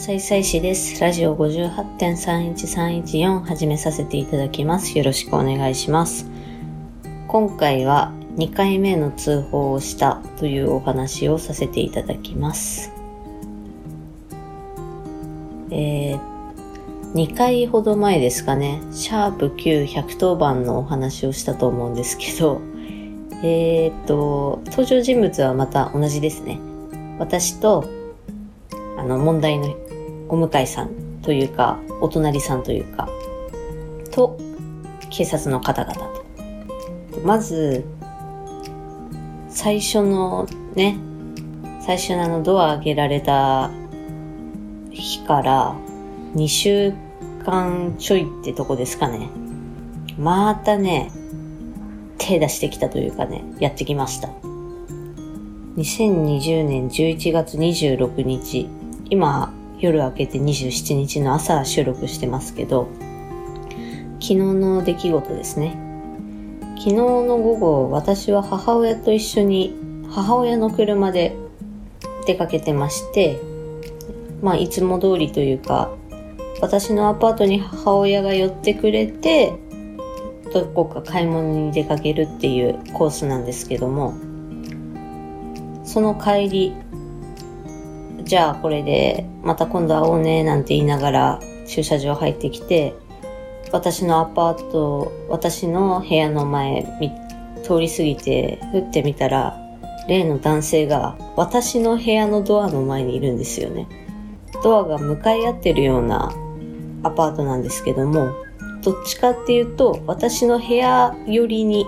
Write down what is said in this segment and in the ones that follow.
高野菜菜師です。ラジオ58.31314始めさせていただきます。よろしくお願いします。今回は2回目の通報をしたというお話をさせていただきます。えー、2回ほど前ですかね、シャープ9110番のお話をしたと思うんですけど、えーっと、登場人物はまた同じですね。私とあの、問題のお向いさんというか、お隣さんというか、と、警察の方々と。まず、最初のね、最初のあのドア開けられた日から2週間ちょいってとこですかね。またね、手出してきたというかね、やってきました。2020年11月26日、今、夜明けて27日の朝収録してますけど、昨日の出来事ですね。昨日の午後、私は母親と一緒に母親の車で出かけてまして、まあ、いつも通りというか、私のアパートに母親が寄ってくれて、どこか買い物に出かけるっていうコースなんですけども、その帰り、じゃあこれでまた今度会おうねなんて言いながら駐車場入ってきて、私のアパート、私の部屋の前通り過ぎて、降ってみたら、例の男性が私の部屋のドアの前にいるんですよね。ドアが向かい合ってるようなアパートなんですけども、どっちかっていうと、私の部屋寄りに、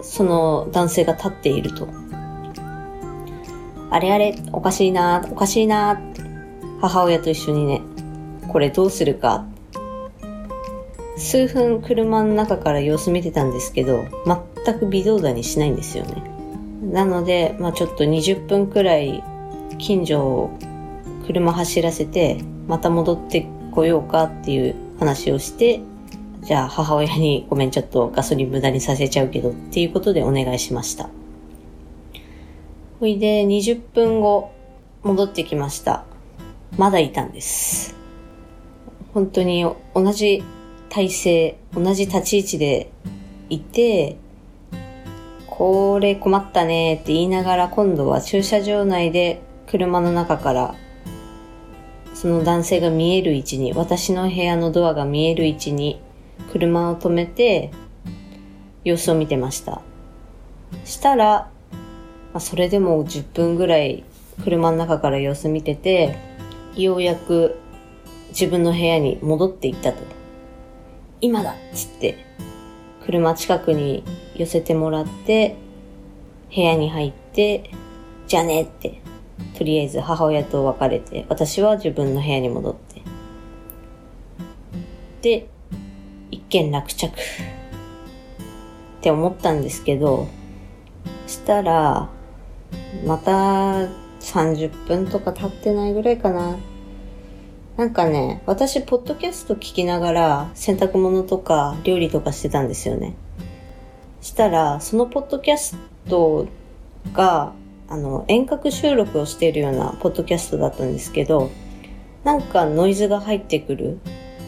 その男性が立っていると。あれあれ、おかしいな、おかしいな、母親と一緒にね、これどうするか。数分車の中から様子見てたんですけど、全く微動だにしないんですよね。なので、まあちょっと20分くらい近所を車走らせて、また戻ってこようかっていう話をして、じゃあ母親にごめんちょっとガソリン無駄にさせちゃうけどっていうことでお願いしました。ほいで20分後戻ってきました。まだいたんです。本当に同じ体勢、同じ立ち位置でいて、これ困ったねって言いながら今度は駐車場内で車の中からその男性が見える位置に、私の部屋のドアが見える位置に車を止めて様子を見てました。したら、まあ、それでも10分ぐらい車の中から様子見てて、ようやく自分の部屋に戻っていったと。今だっつって、車近くに寄せてもらって、部屋に入って、じゃねって、とりあえず母親と別れて、私は自分の部屋に戻って。で、一件落着。って思ったんですけど、したら、また30分とか経ってないぐらいかな。なんかね、私、ポッドキャスト聞きながら洗濯物とか料理とかしてたんですよね。したら、そのポッドキャストが、あの、遠隔収録をしているようなポッドキャストだったんですけど、なんかノイズが入ってくる。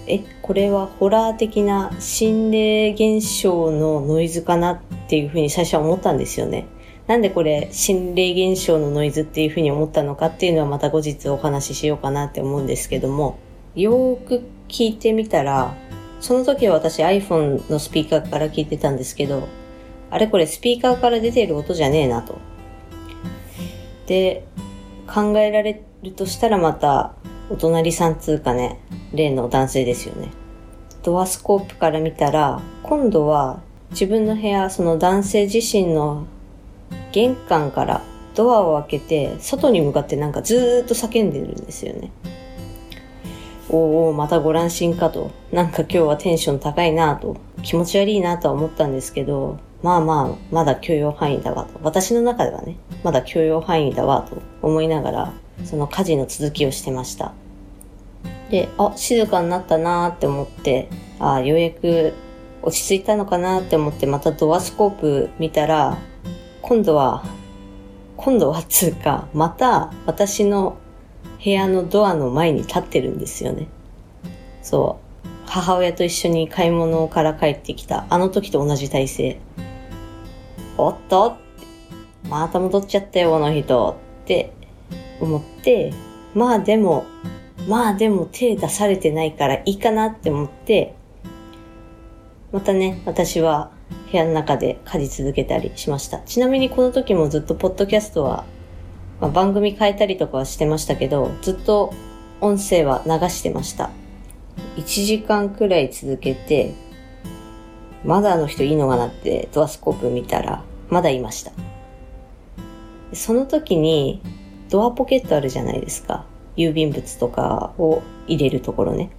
え、これはホラー的な心霊現象のノイズかなっていうふうに最初は思ったんですよね。なんでこれ心霊現象のノイズっていうふうに思ったのかっていうのはまた後日お話ししようかなって思うんですけども、よーく聞いてみたら、その時は私 iPhone のスピーカーから聞いてたんですけど、あれこれスピーカーから出てる音じゃねえなと。で、考えられるとしたらまた、お隣さんつうかね、例の男性ですよね。ドアスコープから見たら、今度は自分の部屋、その男性自身の玄関からドアを開けて、外に向かってなんかずーっと叫んでるんですよね。おおまたご乱心かと。なんか今日はテンション高いなと。気持ち悪いなとは思ったんですけど、まあまあ、まだ許容範囲だわと。私の中ではね、まだ許容範囲だわと思いながら、その家事の続きをしてました。で、あ、静かになったなーって思って、あようやく落ち着いたのかなって思ってまたドアスコープ見たら、今度は、今度はつうか、また私の部屋のドアの前に立ってるんですよね。そう。母親と一緒に買い物から帰ってきた、あの時と同じ体勢。おっとまた戻っちゃったよ、この人。って思って、まあでも、まあでも手出されてないからいいかなって思って、またね、私は部屋の中で借り続けたりしました。ちなみにこの時もずっとポッドキャストは、まあ、番組変えたりとかはしてましたけど、ずっと音声は流してました。1時間くらい続けて、まだあの人いいのかなってドアスコープ見たら、まだいました。その時に、ドアポケットあるじゃないですか。郵便物とかを入れるところね。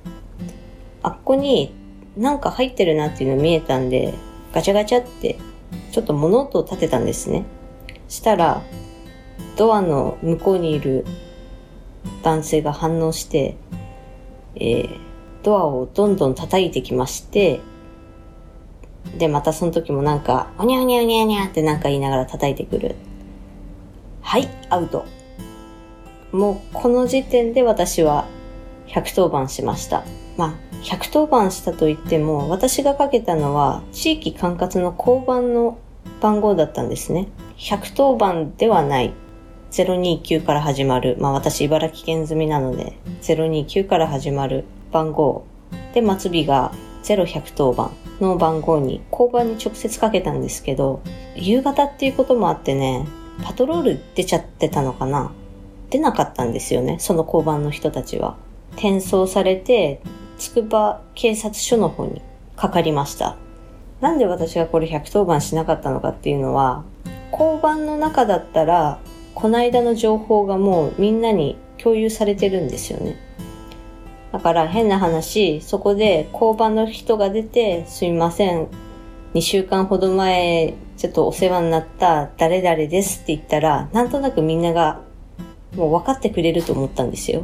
あっこになんか入ってるなっていうの見えたんで、ガチャガチャってちょっと物音を立てたんですね。したら、ドアの向こうにいる男性が反応して、えー、ドアをどんどん叩いてきまして、で、またその時もなんか、おにゃおにゃおにゃおにゃってなんか言いながら叩いてくる。はい、アウト。もうこの時点で私は110番しました。まあ、110番したと言っても、私がかけたのは地域管轄の交番の番号だったんですね。110番ではない。029から始まる。まあ私茨城県済みなので、029から始まる番号。で、末尾が0110番の番号に交番に直接かけたんですけど、夕方っていうこともあってね、パトロール出ちゃってたのかな？出なかったんですよね、その交番の人たちは。転送されて、つくば警察署の方にかかりました。なんで私がこれ110番しなかったのかっていうのは、交番の中だったら、この間の情報がもうみんなに共有されてるんですよね。だから変な話、そこで交番の人が出て、すみません、2週間ほど前、ちょっとお世話になった誰々ですって言ったら、なんとなくみんながもう分かってくれると思ったんですよ。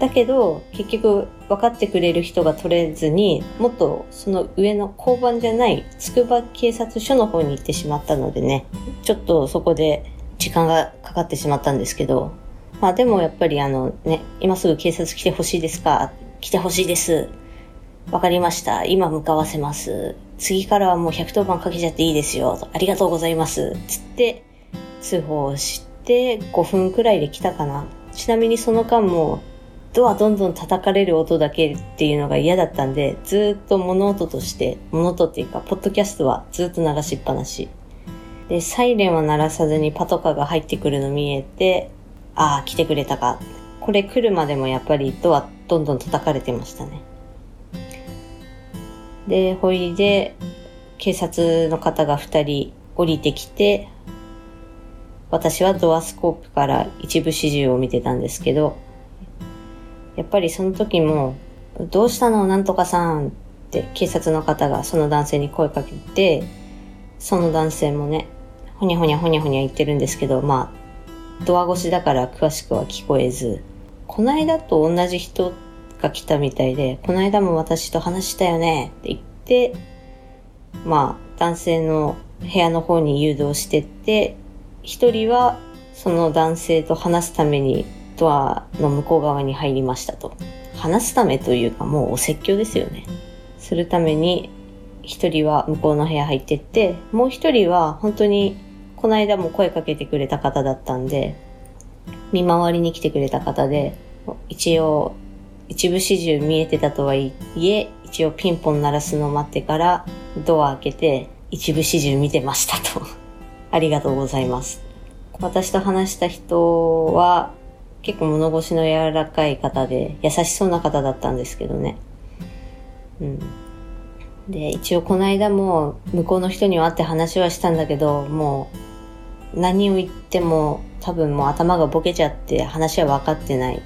だけど、結局分かってくれる人が取れずに、もっとその上の交番じゃない筑波警察署の方に行ってしまったのでね、ちょっとそこで時間がかかってしまったんですけど、まあでもやっぱりあのね、今すぐ警察来てほしいですか？来てほしいです。わかりました。今向かわせます。次からはもう110番かけちゃっていいですよ。ありがとうございます。つって通報して、5分くらいで来たかな。ちなみにその間も、ドアどんどん叩かれる音だけっていうのが嫌だったんで、ずっと物音として、物音っていうか、ポッドキャストはずっと流しっぱなし。で、サイレンは鳴らさずにパトカーが入ってくるの見えて、ああ、来てくれたか。これ来るまでもやっぱりドアどんどん叩かれてましたね。で、ほいで、警察の方が二人降りてきて、私はドアスコープから一部始終を見てたんですけど、やっぱりその時も、どうしたの？なんとかさんって警察の方がその男性に声かけて、その男性もね、ほにゃほにゃほにゃほにゃ言ってるんですけど、まあ、ドア越しだから詳しくは聞こえず、この間と同じ人が来たみたいで、この間も私と話したよねって言って、まあ、男性の部屋の方に誘導してって、一人はその男性と話すためにドアの向こう側に入りましたと。話すためというかもうお説教ですよね。するために一人は向こうの部屋入ってって、もう一人は本当にこの間も声かけてくれた方だったんで、見回りに来てくれた方で、一応一部始終見えてたとはいえ、一応ピンポン鳴らすのを待ってからドア開けて一部始終見てましたと。ありがとうございます。私と話した人は結構物腰の柔らかい方で優しそうな方だったんですけどね。うん。で、一応この間も向こうの人には会って話はしたんだけど、もう何を言っても多分もう頭がボケちゃって話は分かってない。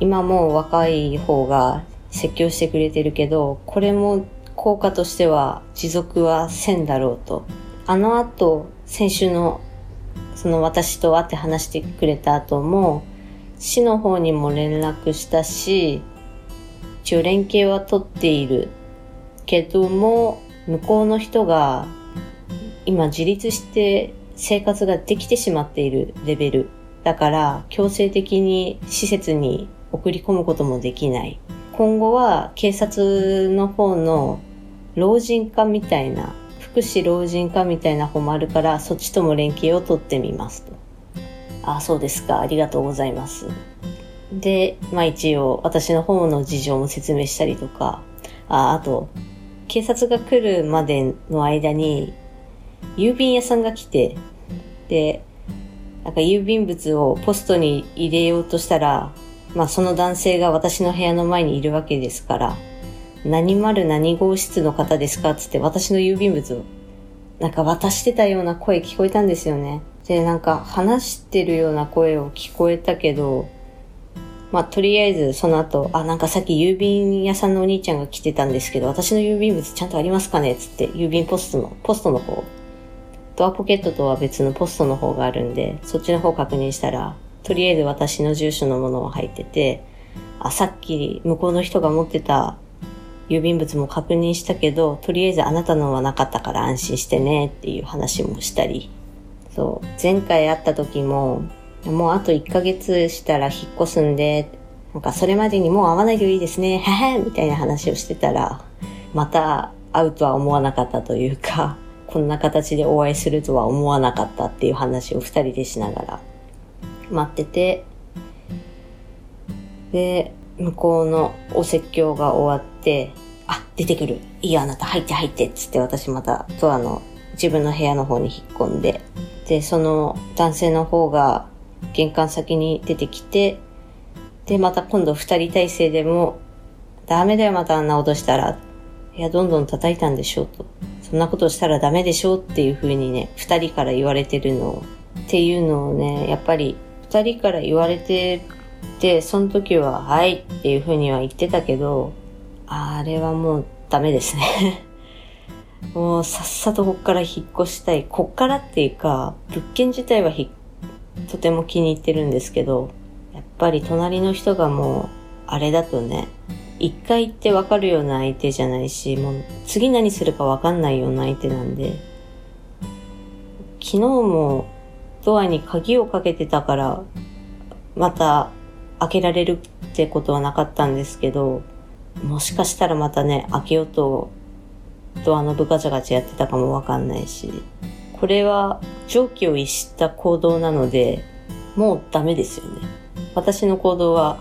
今もう若い方が説教してくれてるけど、これも効果としては持続はせんだろうと。あの後、先週の、その私と会って話してくれた後も、市の方にも連絡したし、一応連携は取っているけども、向こうの人が今自立して生活ができてしまっているレベルだから強制的に施設に送り込むこともできない。今後は警察の方の老人化みたいな、福祉老人化みたいな方もあるから、そっちとも連携を取ってみますと。あ、そうですか。ありがとうございます。で、まあ一応私の方の事情も説明したりとか、あ、あと、警察が来るまでの間に、郵便屋さんが来て、で、なんか郵便物をポストに入れようとしたら、まあその男性が私の部屋の前にいるわけですから、何丸何号室の方ですか？つって私の郵便物を、なんか渡してたような声聞こえたんですよね。で、なんか話してるような声を聞こえたけど、まあ、とりあえずその後、あ、なんかさっき郵便屋さんのお兄ちゃんが来てたんですけど、私の郵便物ちゃんとありますかね？つって郵便ポストの、ポストの方、ドアポケットとは別のポストの方があるんで、そっちの方確認したら、とりあえず私の住所のものは入ってて、あ、さっき向こうの人が持ってた郵便物も確認したけど、とりあえずあなたのはなかったから安心してねっていう話もしたり。そう、前回会った時も、もうあと1ヶ月したら引っ越すんで、なんかそれまでにもう会わないでいいですね、へへみたいな話をしてたら、また会うとは思わなかったというか、こんな形でお会いするとは思わなかったっていう話を二人でしながら待ってて、で、向こうのお説教が終わって、あ、出てくる。いいよ、あなた入って入って。つって私またドアの自分の部屋の方に引っ込んで、で、その男性の方が玄関先に出てきて、で、また今度二人体制でも、ダメだよ、またあんな脅したら。いや、どんどん叩いたんでしょうと。そんなことしたらダメでしょうっていう風にね、二人から言われてるのを、っていうのをね、やっぱり二人から言われてて、その時は、はいっていう風には言ってたけど、あれはもうダメですね もうさっさとこっから引っ越したい。こっからっていうか、物件自体はひとても気に入ってるんですけど、やっぱり隣の人がもう、あれだとね、一回行ってわかるような相手じゃないし、もう次何するかわかんないような相手なんで、昨日もドアに鍵をかけてたから、また開けられるってことはなかったんですけど、もしかしたらまたね、開けようとドアノブガチャガチャやってたかもわかんないし、これは常軌を逸した行動なので、もうダメですよね。私の行動は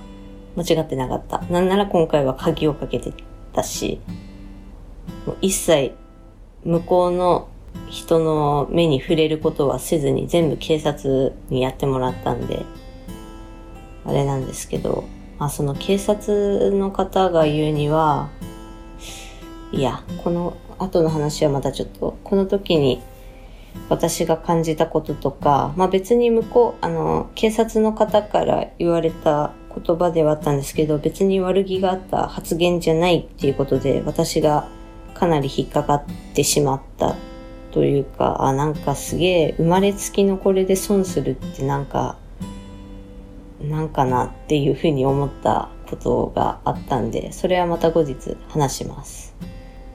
間違ってなかった。なんなら今回は鍵をかけてたし、もう一切向こうの人の目に触れることはせずに全部警察にやってもらったんで、あれなんですけど、まあその警察の方が言うには、いや、この後の話はまたちょっと、この時に私が感じたこととか、まあ別に向こう、あの、警察の方から言われた言葉ではあったんですけど、別に悪気があった発言じゃないっていうことで、私がかなり引っかかってしまったというか、あ、なんかすげえ生まれつきのこれで損するってなんか、なんかなっていうふうに思ったことがあったんで、それはまた後日話します。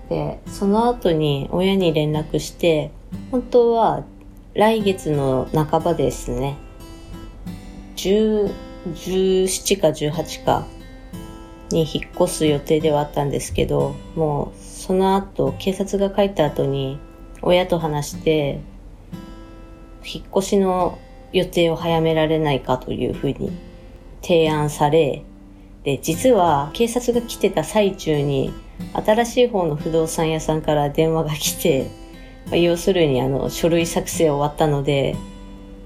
で、その後に親に連絡して、本当は来月の半ばですね。10、17か18かに引っ越す予定ではあったんですけど、もうその後、警察が帰った後に親と話して、引っ越しの予定を早められないかというふうに提案され、で、実は警察が来てた最中に新しい方の不動産屋さんから電話が来てま、要するにあの書類作成終わったので、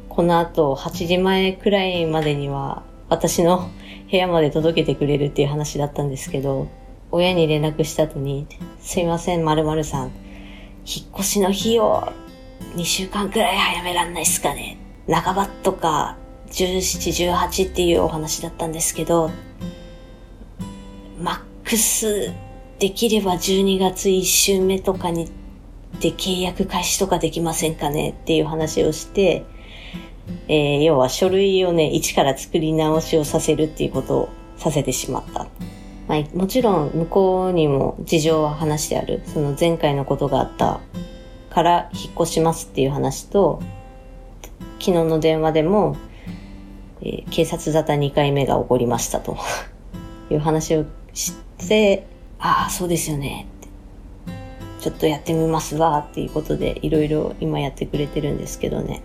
この後8時前くらいまでには私の部屋まで届けてくれるっていう話だったんですけど、親に連絡した後に、すいません、〇〇さん、引っ越しの日を2週間くらい早めらんないっすかね。半ばとか17、18っていうお話だったんですけど、マックスできれば12月1週目とかにで契約開始とかできませんかねっていう話をして、えー、要は書類をね、一から作り直しをさせるっていうことをさせてしまった。まあ、もちろん向こうにも事情は話してある。その前回のことがあったから引っ越しますっていう話と、昨日の電話でも、えー警察沙汰2回目が起こりましたと いう話をして、ああ、そうですよね。ちょっとやってみますわっていうことでいろいろ今やってくれてるんですけどね。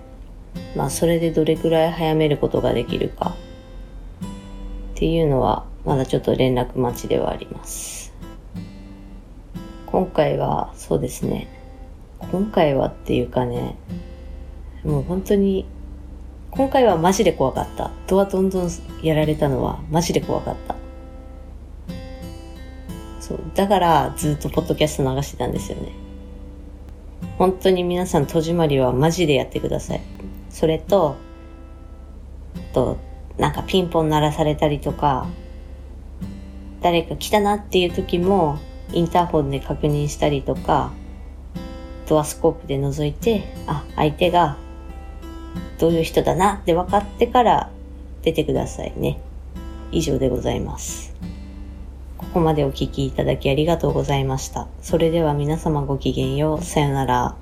まあそれでどれくらい早めることができるかっていうのはまだちょっと連絡待ちではあります。今回はそうですね。今回はっていうかね、もう本当に今回はマジで怖かった。ドアどんどんやられたのはマジで怖かった。そう。だからずっとポッドキャスト流してたんですよね。本当に皆さん戸締まりはマジでやってください。それと、と、なんかピンポン鳴らされたりとか、誰か来たなっていう時も、インターホンで確認したりとか、ドアスコープで覗いて、あ、相手がどういう人だなって分かってから出てくださいね。以上でございます。ここまでお聞きいただきありがとうございました。それでは皆様ごきげんよう。さよなら。